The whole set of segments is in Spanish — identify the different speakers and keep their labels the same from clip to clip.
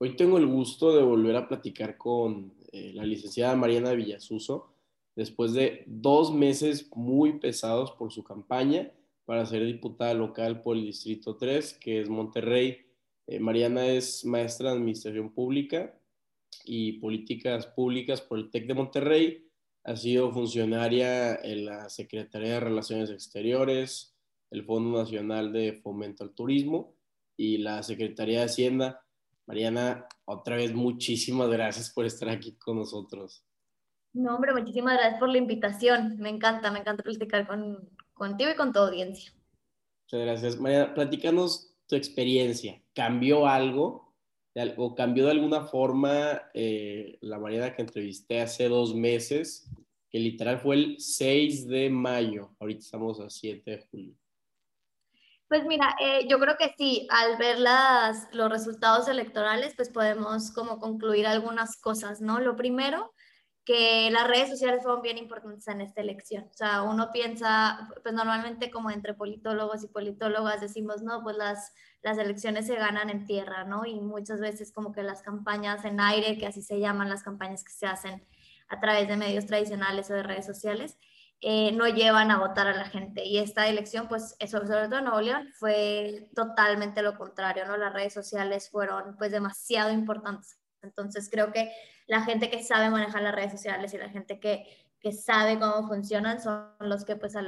Speaker 1: Hoy tengo el gusto de volver a platicar con eh, la licenciada Mariana Villasuso después de dos meses muy pesados por su campaña para ser diputada local por el Distrito 3, que es Monterrey. Eh, Mariana es maestra de Administración Pública y Políticas Públicas por el TEC de Monterrey. Ha sido funcionaria en la Secretaría de Relaciones Exteriores, el Fondo Nacional de Fomento al Turismo y la Secretaría de Hacienda. Mariana, otra vez muchísimas gracias por estar aquí con nosotros.
Speaker 2: No, hombre, muchísimas gracias por la invitación. Me encanta, me encanta platicar con, contigo y con tu audiencia.
Speaker 1: Muchas gracias. Mariana, platícanos tu experiencia. ¿Cambió algo? ¿O cambió de alguna forma eh, la Mariana que entrevisté hace dos meses? Que literal fue el 6 de mayo. Ahorita estamos a 7 de julio.
Speaker 2: Pues mira, eh, yo creo que sí, al ver las, los resultados electorales, pues podemos como concluir algunas cosas, ¿no? Lo primero, que las redes sociales fueron bien importantes en esta elección. O sea, uno piensa, pues normalmente como entre politólogos y politólogas decimos, no, pues las, las elecciones se ganan en tierra, ¿no? Y muchas veces como que las campañas en aire, que así se llaman las campañas que se hacen a través de medios tradicionales o de redes sociales, eh, no llevan a votar a la gente. Y esta elección, pues, sobre todo en Nuevo León, fue totalmente lo contrario, ¿no? Las redes sociales fueron, pues, demasiado importantes. Entonces, creo que la gente que sabe manejar las redes sociales y la gente que, que sabe cómo funcionan son los que, pues, eh,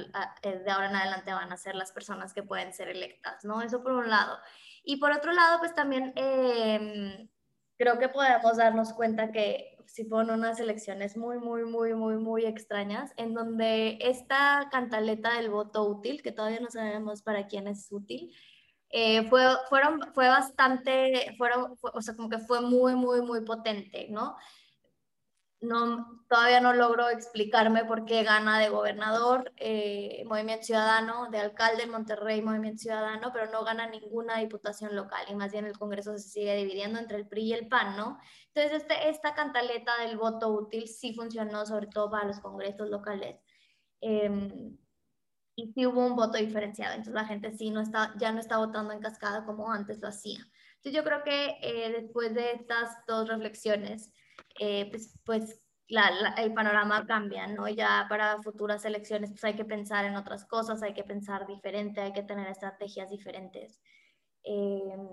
Speaker 2: de ahora en adelante van a ser las personas que pueden ser electas, ¿no? Eso por un lado. Y por otro lado, pues, también em, creo que podemos darnos cuenta que sí fueron unas elecciones muy, muy, muy, muy, muy extrañas, en donde esta cantaleta del voto útil, que todavía no sabemos para quién es útil, eh, fue, fueron, fue bastante, fueron, o sea, como que fue muy, muy, muy potente, ¿no? No, todavía no logro explicarme por qué gana de gobernador eh, Movimiento Ciudadano, de alcalde en Monterrey Movimiento Ciudadano, pero no gana ninguna diputación local y más bien el Congreso se sigue dividiendo entre el PRI y el PAN, ¿no? Entonces este, esta cantaleta del voto útil sí funcionó sobre todo para los congresos locales. Em, y sí hubo un voto diferenciado, entonces la gente sí no está, ya no está votando en cascada como antes lo hacía. Entonces yo creo que eh, después de estas dos reflexiones, eh, pues, pues el panorama cambia, ¿no? Ya para futuras elecciones pues hay que pensar en otras cosas, hay que pensar diferente, hay que tener estrategias diferentes. Em,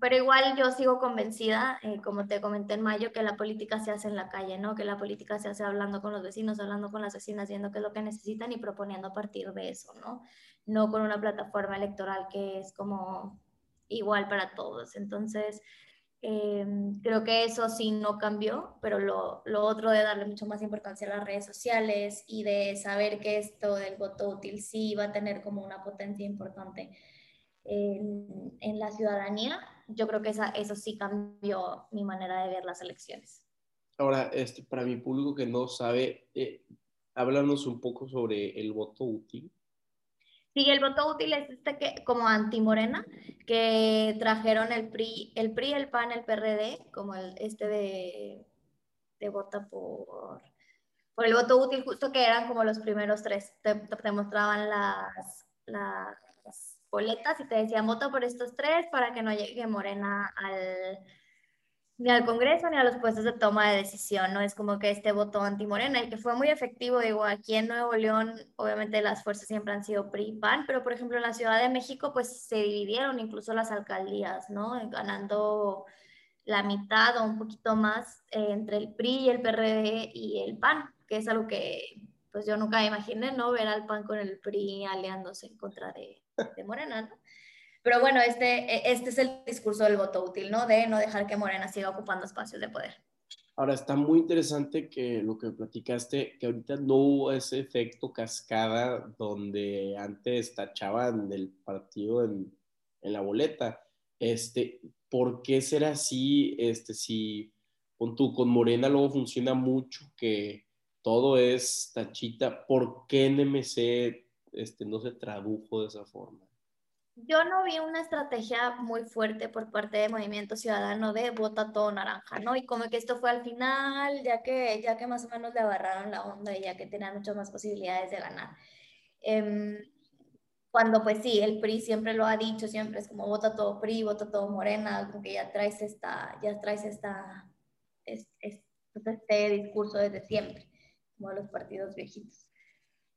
Speaker 2: pero igual yo sigo convencida, eh, como te comenté en mayo, que la política se hace en la calle, ¿no? Que la política se hace hablando con los vecinos, hablando con las vecinas, viendo qué es lo que necesitan y proponiendo a partir de eso, ¿no? No con una plataforma electoral que es como igual para todos. Entonces, Em, creo que eso sí no cambió, pero lo, lo, otro de darle mucho más importancia a las redes sociales y de saber que esto del voto útil sí va a tener como una potencia importante en, en la ciudadanía, yo creo que esa, eso sí cambió mi manera de ver las elecciones.
Speaker 1: Ahora, este, para mi público que no sabe, eh, háblanos un poco sobre el voto útil.
Speaker 2: Sí, el voto útil es este que, como antimorena, que trajeron el PRI, el PRI, el PAN, el PRD, como este de, de vota por, por el voto útil, justo que eran como los primeros tres. Te, te mostraban las, las boletas y te decían, vota por estos tres para que no llegue Morena al ni al Congreso ni a los puestos de toma de decisión, ¿no? Es como que este voto anti-Morena, y que fue muy efectivo, digo, aquí en Nuevo León, obviamente las fuerzas siempre han sido PRI-PAN, pero por ejemplo en la Ciudad de México, pues se dividieron incluso las alcaldías, ¿no? Ganando la mitad o un poquito más eh, entre el PRI y el PRD y el PAN, que es algo que pues yo nunca imaginé, ¿no? Ver al PAN con el PRI aliándose en contra de, de Morena, ¿no? Pero bueno, este, e, este es el discurso del voto útil, ¿no? De no dejar que Morena siga ocupando espacios de poder.
Speaker 1: Ahora, está muy interesante que lo que platicaste, que ahorita no hubo ese efecto cascada donde antes tachaban del partido en, en la boleta. Este, ¿Por qué será así? Este, si con, tu, con Morena luego funciona mucho que todo es tachita, ¿por qué NMC este, no se tradujo de esa forma?
Speaker 2: Yo no vi una estrategia muy fuerte por parte de Movimiento Ciudadano de vota todo naranja, ¿no? Y como que esto fue al final, ya que, ya que más o menos le agarraron la onda y ya que tenían muchas más posibilidades de ganar. Em, cuando pues sí, el PRI siempre lo ha dicho, siempre es como vota todo PRI, vota todo Morena, como que ya traes esta, ya traes esta, es, pues, este discurso desde siempre, como los partidos viejitos.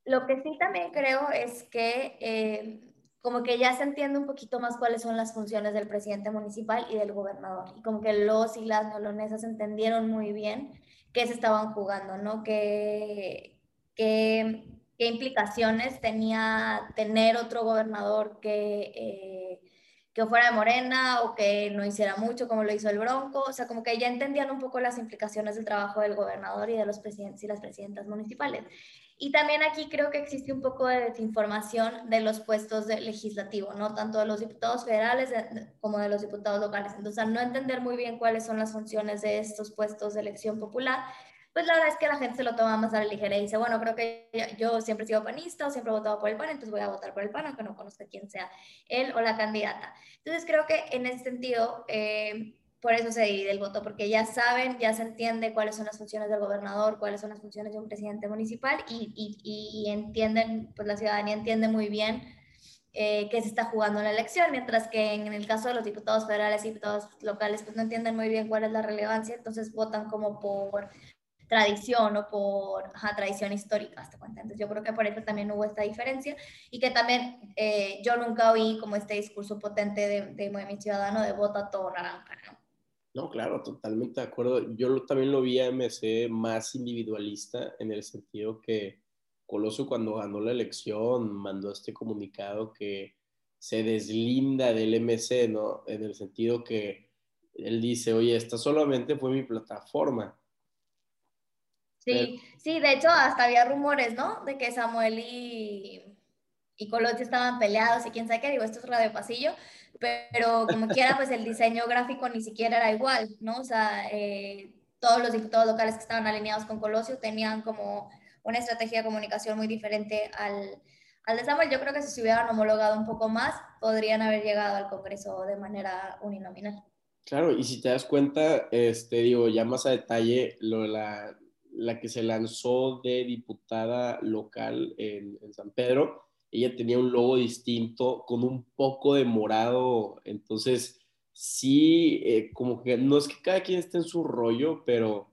Speaker 2: Lo que sí también creo es que eh, como que ya se entiende un poquito más cuáles son las funciones del presidente municipal y del gobernador. Y como que los y las nolonesas entendieron muy bien qué se estaban jugando, ¿no? qué, qué implicaciones tenía tener otro gobernador que, eh, que fuera de Morena o que no hiciera mucho como lo hizo el Bronco. O sea, como que ya entendían un poco las implicaciones del trabajo del gobernador y de los presidentes y las presidentas municipales. Y también aquí creo que existe un poco de desinformación de los puestos de legislativo, ¿no? Tanto de los diputados federales como de los diputados locales. Entonces, al no entender muy bien cuáles son las funciones de estos puestos de elección popular, pues la verdad es que la gente se lo toma más a la ligera y dice, bueno, creo que yo siempre he sido panista o siempre he votado por el PAN, entonces voy a votar por el PAN, aunque no conozca quién sea él o la candidata. Entonces, creo que en ese sentido... Eh, por eso se divide el voto, porque ya saben, ya se entiende cuáles son las funciones del gobernador, cuáles son las funciones de un presidente municipal y, y, y entienden, pues la ciudadanía entiende muy bien eh, qué se está jugando en la elección, mientras que en el caso de los diputados federales y diputados locales, pues no entienden muy bien cuál es la relevancia, entonces votan como por tradición o por tradición histórica, hasta cuenta. Entonces yo creo que por eso también hubo esta diferencia y que también eh, yo nunca oí como este discurso potente de, de Movimiento Ciudadano de vota todo naranja, ¿no?
Speaker 1: No, claro, totalmente de acuerdo. Yo también lo vi a MC más individualista en el sentido que Coloso cuando ganó la elección mandó este comunicado que se deslinda del MC, ¿no? En el sentido que él dice, oye, esta solamente fue mi plataforma.
Speaker 2: Sí, sí, de hecho hasta había rumores, ¿no? De que Samuel y, y Colosio estaban peleados y quién sabe qué, digo, esto es radio pasillo, pero como quiera, pues el diseño gráfico ni siquiera era igual, ¿no? O sea, eh, todos los diputados locales que estaban alineados con Colosio tenían como una estrategia de comunicación muy diferente al, al de Samuel. Yo creo que si se hubieran homologado un poco más, podrían haber llegado al Congreso de manera uninominal.
Speaker 1: Claro, y si te das cuenta, este, digo, ya más a detalle, lo, la, la que se lanzó de diputada local en, en San Pedro, ella tenía un logo distinto con un poco de morado, entonces sí, eh, como que no es que cada quien esté en su rollo, pero,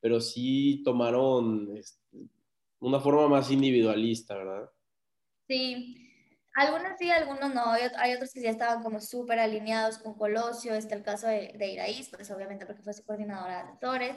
Speaker 1: pero sí tomaron este, una forma más individualista, ¿verdad?
Speaker 2: Sí, algunas sí, algunos no. Hay, otros que ya estaban como súper alineados con Colosio. Este el caso de, de Iraíz, pues obviamente porque fue su coordinadora de asesores.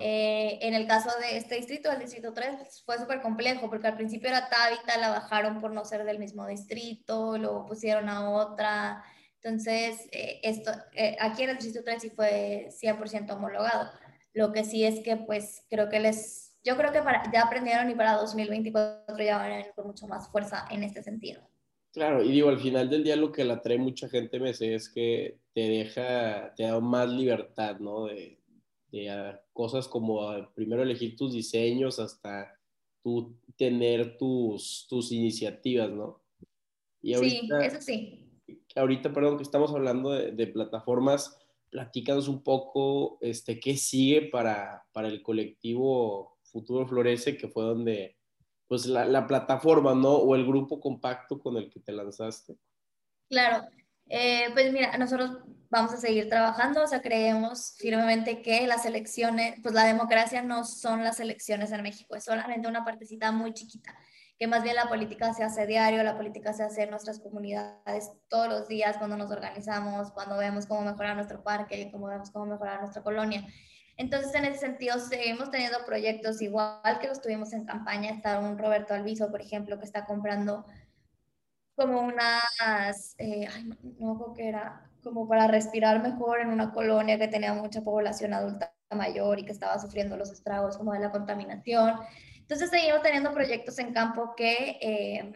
Speaker 2: Eh, en el caso de este distrito, el distrito 3, pues, fue súper complejo porque al principio era Tabita, la bajaron por no ser del mismo distrito, luego pusieron a otra. Entonces, eh, esto, eh, aquí en el distrito 3 sí fue 100% homologado. Lo que sí es que pues creo que les, yo creo que para, ya aprendieron y para 2024 ya van a venir con mucho más fuerza en este sentido.
Speaker 1: Claro, y digo, al final del día lo que la atrae mucha gente, me sé, es que te deja, te da más libertad, ¿no? De, de cosas como primero elegir tus diseños hasta tú tener tus, tus iniciativas, ¿no?
Speaker 2: Y ahorita, sí, eso sí.
Speaker 1: Ahorita, perdón, que estamos hablando de, de plataformas, platícanos un poco, este, ¿qué sigue para, para el colectivo Futuro Florece, que fue donde pues la, plataforma, ¿no? O el grupo compacto con el que te lanzaste.
Speaker 2: Claro, eh, pues mira, nosotros vamos a seguir trabajando, o sea, creemos firmemente que las elecciones, pues la democracia no son las elecciones en México, es solamente una partecita muy chiquita, que más bien la política se hace diario, la política se hace en nuestras comunidades todos los días cuando nos organizamos, cuando vemos cómo mejorar nuestro parque, cómo vemos cómo mejorar nuestra colonia. Entonces, en ese sentido, seguimos teniendo proyectos igual que los tuvimos en campaña. Está un Roberto Alviso, por ejemplo, que está comprando como unas, eh, ay, no, creo que era, como para respirar mejor en una colonia que tenía mucha población adulta mayor y que estaba sufriendo los estragos como de la contaminación. Entonces, seguimos teniendo proyectos en campo que, eh,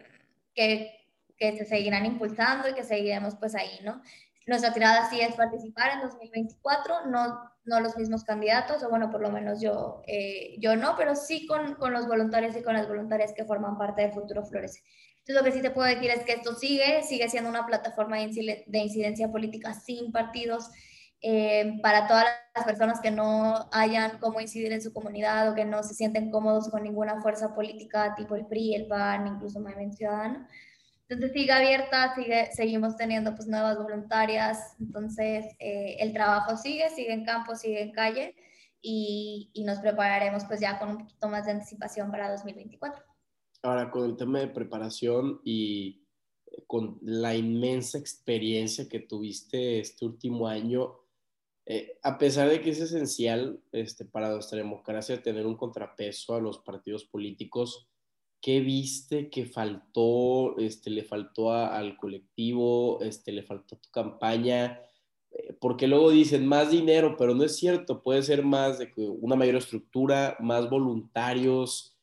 Speaker 2: que, que se seguirán impulsando y que seguiremos pues ahí, ¿no? Nuestra tirada sí es participar en 2024, no, no los mismos candidatos, o bueno, por lo menos yo, eh, yo no, pero sí con, con, los voluntarios y con las voluntarias que forman parte de Futuro Florece. Entonces, lo que sí te puedo decir es que esto sigue, sigue siendo una plataforma de incidencia política sin partidos, eh, para todas las personas que no hayan cómo incidir en su comunidad o que no se sienten cómodos con ninguna fuerza política tipo el PRI, el PAN, incluso Movimiento Ciudadano Entonces sigue abierta, sigue, seguimos teniendo pues nuevas voluntarias, entonces eh, el trabajo sigue, sigue en campo, sigue en calle y, y, nos prepararemos pues ya con un poquito más de anticipación para 2024.
Speaker 1: Ahora, con el tema de preparación y con la inmensa experiencia que tuviste este último año, eh, a pesar de que es esencial este, para nuestra democracia tener un contrapeso a los partidos políticos, ¿qué viste que faltó, este, le faltó al colectivo, este, le faltó a tu campaña? Eh, porque luego dicen más dinero, pero no es cierto, puede ser más de una mayor estructura, más voluntarios.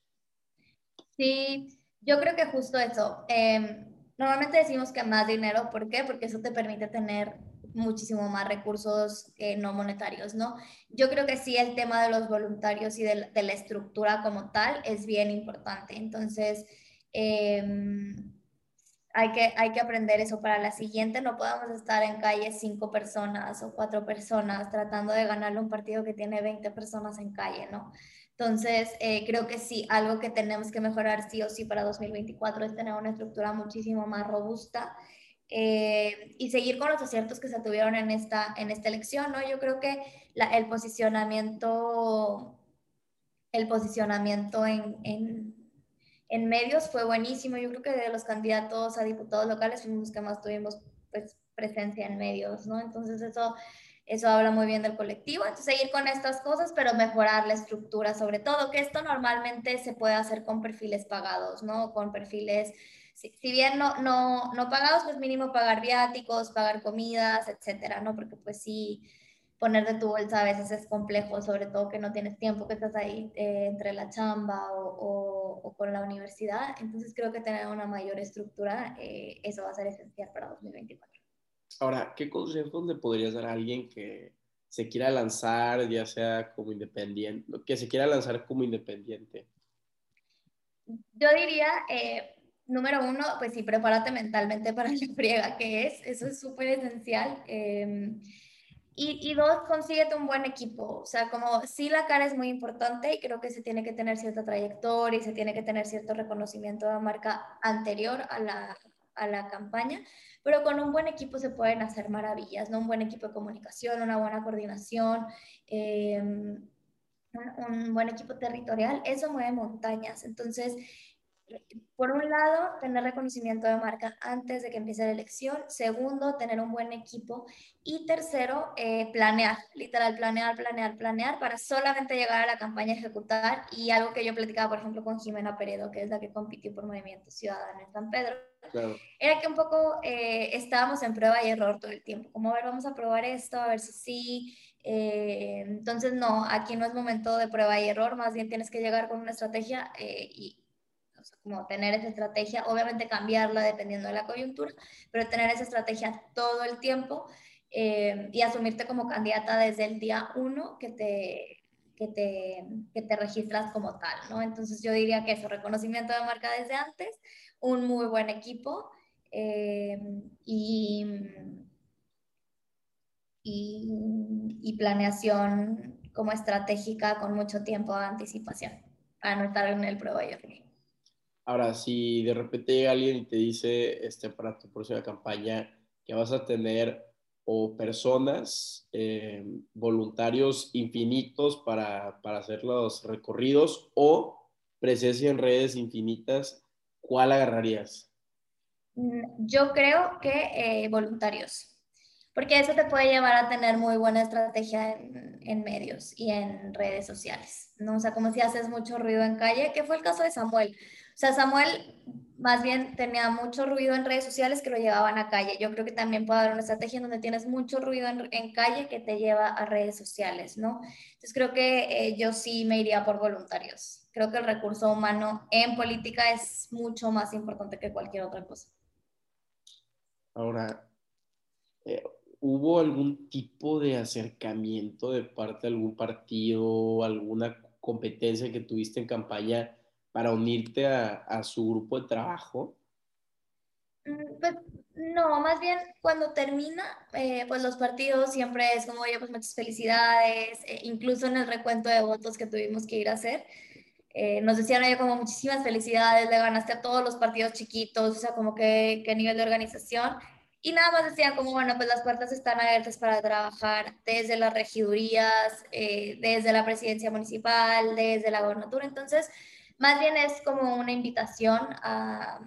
Speaker 2: Sí, yo creo que justo eso. Em, normalmente decimos que más dinero, ¿por qué? Porque eso te permite tener muchísimo más recursos eh, no monetarios, ¿no? Yo creo que sí el tema de los voluntarios y de, la estructura como tal es bien importante. Entonces, em, hay, que, hay que aprender eso para la siguiente. No podemos estar en calle cinco personas o cuatro personas tratando de ganarle un partido que tiene 20 personas en calle, ¿no? Entonces, eh, creo que sí, algo que tenemos que mejorar sí o sí para 2024 es tener una estructura muchísimo más robusta eh, y seguir con los aciertos que se tuvieron en esta, en esta elección, ¿no? Yo creo que el posicionamiento, el posicionamiento en, en, en, medios fue buenísimo. Yo creo que de los candidatos a diputados locales fuimos los que más tuvimos pues, presencia en medios, ¿no? Entonces eso, eso habla muy bien del colectivo. Entonces seguir con estas cosas, pero mejorar la estructura sobre todo, que esto normalmente se puede hacer con perfiles pagados, ¿no? Con perfiles si, bien no, no, no pagados, pues mínimo pagar viáticos, pagar comidas, etcétera, ¿no? Porque pues sí, poner de tu bolsa a veces es complejo, sobre todo que no tienes tiempo, que estás ahí eh, entre la chamba o, o, con la universidad. Entonces creo que tener una mayor estructura, eh, eso va a ser esencial para 2024.
Speaker 1: Ahora, ¿qué consejos le podrías dar a alguien que se quiera lanzar, ya sea como independiente, que se quiera lanzar como independiente?
Speaker 2: Yo diría, eh, número uno, pues sí, prepárate mentalmente para la friega que es, eso es súper esencial. Em, y, y, dos, consíguete un buen equipo. O sea, como sí la cara es muy importante y creo que se tiene que tener cierta trayectoria y se tiene que tener cierto reconocimiento de la marca anterior a la, a la campaña, pero con un buen equipo se pueden hacer maravillas, ¿no? Un buen equipo de comunicación, una buena coordinación, em, un buen equipo territorial, eso mueve montañas. Entonces, por un lado, tener reconocimiento de marca antes de que empiece la elección. Segundo, tener un buen equipo. Y tercero, eh, planear, literal, planear, planear, planear para solamente llegar a la campaña a ejecutar. Y algo que yo platicaba, por ejemplo, con Jimena Peredo, que es la que compitió por Movimiento Ciudadano en San Pedro, era que un poco eh, estábamos en prueba y error todo el tiempo. Como, a ver, vamos a probar esto, a ver si sí. Eh, entonces, no, aquí no es momento de prueba y error, más bien tienes que llegar con una estrategia y como tener esa estrategia, obviamente cambiarla dependiendo de la coyuntura, pero tener esa estrategia todo el tiempo eh, y asumirte como candidata desde el día uno que te, que te, que te registras como tal, ¿no? Entonces yo diría que eso, reconocimiento de marca desde antes, un muy buen equipo eh, y, y, y planeación como estratégica con mucho tiempo de anticipación para no estar en el prueba y error.
Speaker 1: Ahora, si de repente llega alguien y te dice este, para tu próxima campaña que vas a tener o personas, eh, voluntarios infinitos para, para, hacer los recorridos o presencia en redes infinitas, ¿cuál agarrarías?
Speaker 2: Mm, yo creo que eh, voluntarios, porque eso te puede llevar a tener muy buena estrategia en, en, medios y en redes sociales, ¿no? O sea, como si haces mucho ruido en calle, que fue el caso de Samuel. Sea, Samuel más bien tenía mucho ruido en redes sociales que lo llevaban a calle. Yo creo que también puede haber una estrategia en donde tienes mucho ruido en, calle que te lleva a redes sociales, ¿no? Entonces creo que eh, yo sí me iría por voluntarios. Creo que el recurso humano en política es mucho más importante que cualquier otra cosa.
Speaker 1: Ahora, eh, ¿hubo algún tipo de acercamiento de parte de algún partido, alguna competencia que tuviste en campaña? Para unirte a, su grupo de trabajo?
Speaker 2: Mm, pues no, más bien cuando termina, eh, pues los partidos siempre es como, oye, pues muchas felicidades, eh, incluso en el recuento de votos que tuvimos que ir a hacer. eh, nos decían, oye, como muchísimas felicidades, le ganaste a todos los partidos chiquitos, o sea, como que qué nivel de organización. Y nada más decían como, bueno, pues las puertas están abiertas para trabajar desde las regidurías, eh, desde la presidencia municipal, desde la gobernatura. Entonces, más bien es como una invitación a,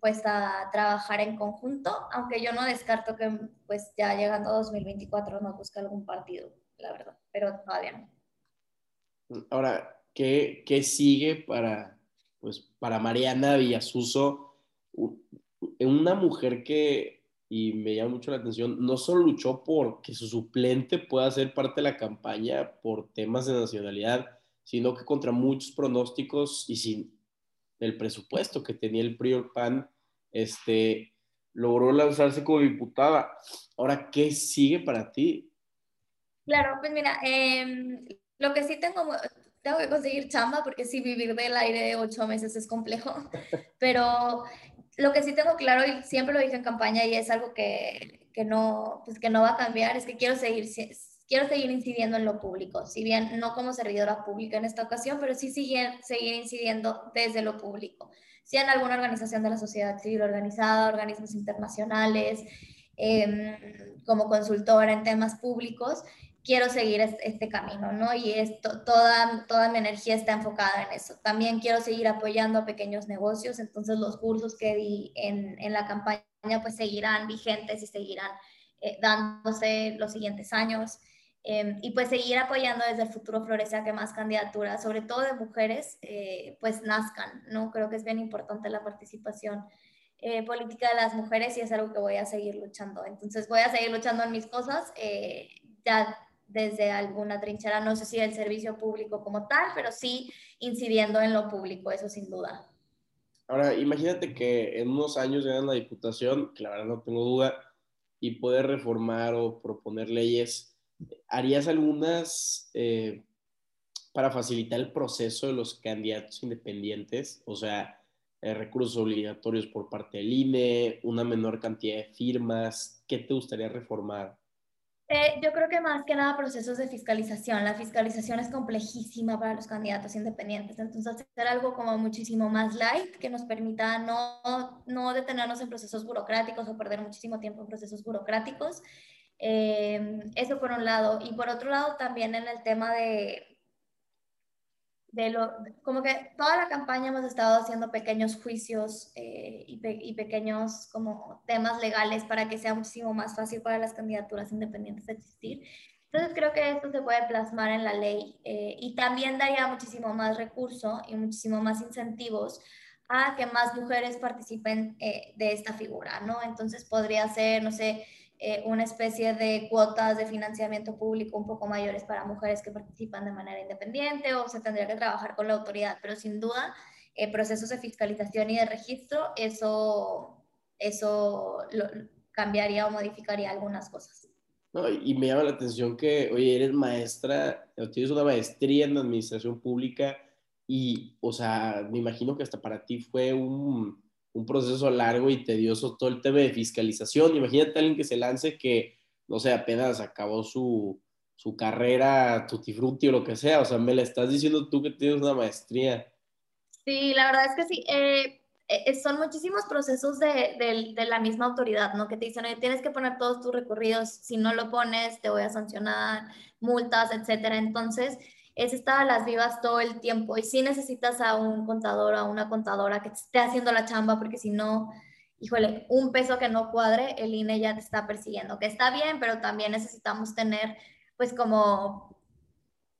Speaker 2: pues, a trabajar en conjunto, aunque yo no descarto que pues ya llegando a 2024 nos busque algún partido, la verdad, pero todavía no.
Speaker 1: Ahora, ¿qué, qué sigue para, pues, para Mariana Villasuso? Una mujer que y me llama mucho la atención, no solo luchó por que su suplente pueda ser parte de la campaña por temas de nacionalidad, sino que contra muchos pronósticos y sin el presupuesto que tenía el prior PAN, este, logró lanzarse como diputada. Ahora, ¿qué sigue para ti?
Speaker 2: Claro, pues mira, em, lo que sí tengo, tengo que conseguir chamba porque sí vivir del aire ocho meses es complejo, pero lo que sí tengo claro y siempre lo dije en campaña y es algo que, que, no, pues que no va a cambiar es que quiero seguir, quiero seguir incidiendo en lo público, si bien no como servidora pública en esta ocasión, pero sí seguir, seguir incidiendo desde lo público, sea en alguna organización de la sociedad civil organizada, organismos internacionales, em, como consultora en temas públicos quiero seguir este, camino, ¿no? Y esto, toda, toda mi energía está enfocada en eso. También quiero seguir apoyando a pequeños negocios, entonces los cursos que di en, en la campaña pues seguirán vigentes y seguirán eh, dándose los siguientes años. Em, y pues seguir apoyando desde el futuro Florece a que más candidaturas, sobre todo de mujeres, eh, pues nazcan, ¿no? Creo que es bien importante la participación eh, política de las mujeres y es algo que voy a seguir luchando. Entonces voy a seguir luchando en mis cosas. ya desde alguna trinchera, no sé si el servicio público como tal, pero sí incidiendo en lo público, eso sin duda.
Speaker 1: Ahora, imagínate que en unos años llegan la diputación, que la verdad no tengo duda, y poder reformar o proponer leyes. ¿Harías algunas eh, para facilitar el proceso de los candidatos independientes? O sea, eh, recursos obligatorios por parte del INE, una menor cantidad de firmas. ¿Qué te gustaría reformar?
Speaker 2: Eh, yo creo que más que nada procesos de fiscalización. La fiscalización es complejísima para los candidatos independientes, entonces hacer algo como muchísimo más light que nos permita no, no detenernos en procesos burocráticos o perder muchísimo tiempo en procesos burocráticos. Eh, eso por un lado. Y por otro lado también en el tema de, de lo, como que toda la campaña hemos estado haciendo pequeños juicios eh, y, pequeños como temas legales para que sea muchísimo más fácil para las candidaturas independientes existir. Entonces creo que esto se puede plasmar en la ley eh, y también daría muchísimo más recurso y muchísimo más incentivos a que más mujeres participen eh, de esta figura, ¿no? Entonces podría ser, no sé, eh, una especie de cuotas de financiamiento público un poco mayores para mujeres que participan de manera independiente o se tendría que trabajar con la autoridad, pero sin duda eh, procesos de fiscalización y de registro, eso, eso cambiaría o modificaría algunas cosas.
Speaker 1: y me llama la atención que, oye, eres maestra, tienes una maestría en administración pública y, o sea, me imagino que hasta para ti fue un, un proceso largo y tedioso todo el tema de fiscalización. Imagínate a alguien que se lance que, no sé, apenas acabó su, su carrera tutti o lo que sea. O sea, me la estás diciendo tú que tienes una maestría.
Speaker 2: Sí, la verdad es que sí. Eh, eh, son muchísimos procesos de, de, la misma autoridad, ¿no? Que te dicen, tienes que poner todos tus recorridos, si no lo pones, te voy a sancionar, multas, etcétera. Entonces, es estar a las vivas todo el tiempo y si necesitas a un contador o a una contadora que esté haciendo la chamba porque si no, híjole, un peso que no cuadre, el INE ya te está persiguiendo, que está bien, pero también necesitamos tener pues como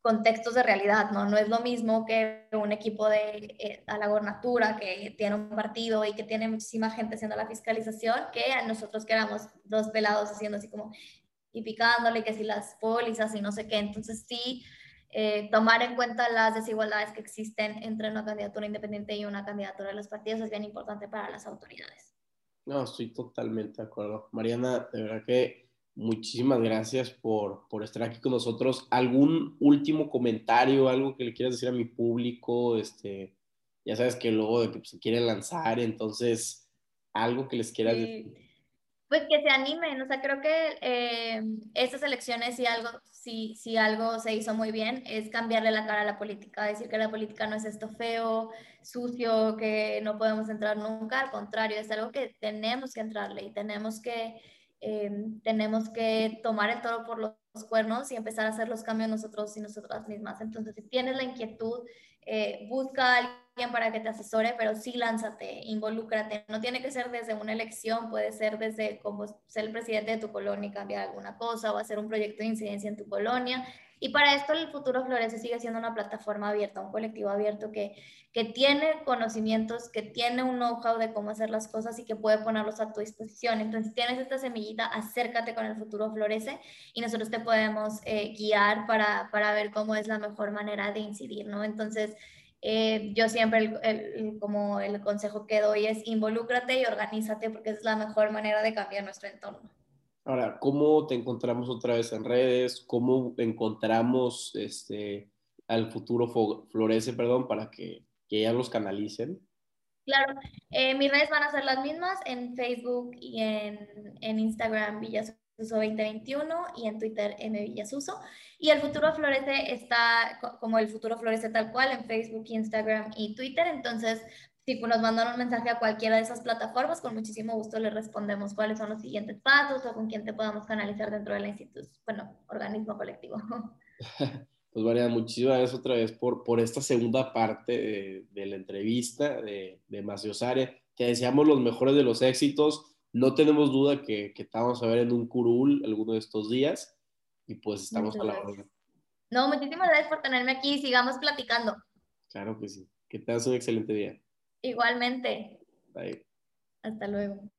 Speaker 2: contextos de realidad, ¿no? No es lo mismo que un equipo de eh, a la gobernatura que tiene un partido y que tiene muchísima gente haciendo la fiscalización que a nosotros que éramos dos pelados haciendo así como y picándole que si las pólizas y no sé qué. Entonces sí, eh, tomar en cuenta las desigualdades que existen entre una candidatura independiente y una candidatura de los partidos es bien importante para las autoridades.
Speaker 1: No, estoy totalmente de acuerdo. Mariana, de verdad que muchísimas gracias por, por estar aquí con nosotros. ¿Algún último comentario, algo que le quieras decir a mi público? Este, ya sabes que luego de que se quiere lanzar, entonces, algo que les quieras decir.
Speaker 2: Pues que se animen, o sea, creo que eh, estas elecciones, si algo, si, si algo se hizo muy bien, es cambiarle la cara a la política, decir que la política no es esto feo, sucio, que no podemos entrar nunca, al contrario, es algo que tenemos que entrarle y tenemos que, eh, tenemos que tomar el toro por los cuernos y empezar a hacer los cambios nosotros y nosotras mismas. Entonces, si tienes la inquietud, eh, busca a alguien para que te asesore, pero sí lánzate, involúcrate. No tiene que ser desde una elección, puede ser desde como ser el presidente de tu colonia y cambiar alguna cosa o hacer un proyecto de incidencia en tu colonia. Y para esto el Futuro Florece sigue siendo una plataforma abierta, un colectivo abierto que, que tiene conocimientos, que tiene un know-how de cómo hacer las cosas y que puede ponerlos a tu disposición. Entonces, si tienes esta semillita, acércate con el Futuro Florece y nosotros te podemos eh, guiar para, para ver cómo es la mejor manera de incidir, ¿no? Entonces, eh, yo siempre el, como el consejo que doy es involúcrate y organízate porque es la mejor manera de cambiar nuestro entorno.
Speaker 1: Ahora, ¿cómo te encontramos otra vez en redes? ¿Cómo encontramos este, al futuro Florece, perdón, para que, que ya los canalicen?
Speaker 2: Claro, eh, mis redes van a ser las mismas en Facebook y en, en Instagram Villasuso 2021 y en Twitter M Villasuso. Y el futuro florece está como el futuro florece tal cual en Facebook, Instagram y Twitter. Entonces si nos mandan un mensaje a cualquiera de esas plataformas, con muchísimo gusto les respondemos cuáles son los siguientes pasos o con quién te podamos canalizar dentro de la institución, bueno, organismo colectivo.
Speaker 1: Pues María, muchísimas gracias otra vez por, por esta segunda parte de, la entrevista de, de Maciosare. Te deseamos los mejores de los éxitos. No tenemos duda que, que te vamos a ver en un curul alguno de estos días y pues estamos a la orden.
Speaker 2: No, muchísimas gracias por tenerme aquí sigamos platicando.
Speaker 1: Claro que sí. Que tengas un excelente día.
Speaker 2: Igualmente.
Speaker 1: Bye.
Speaker 2: Hasta luego.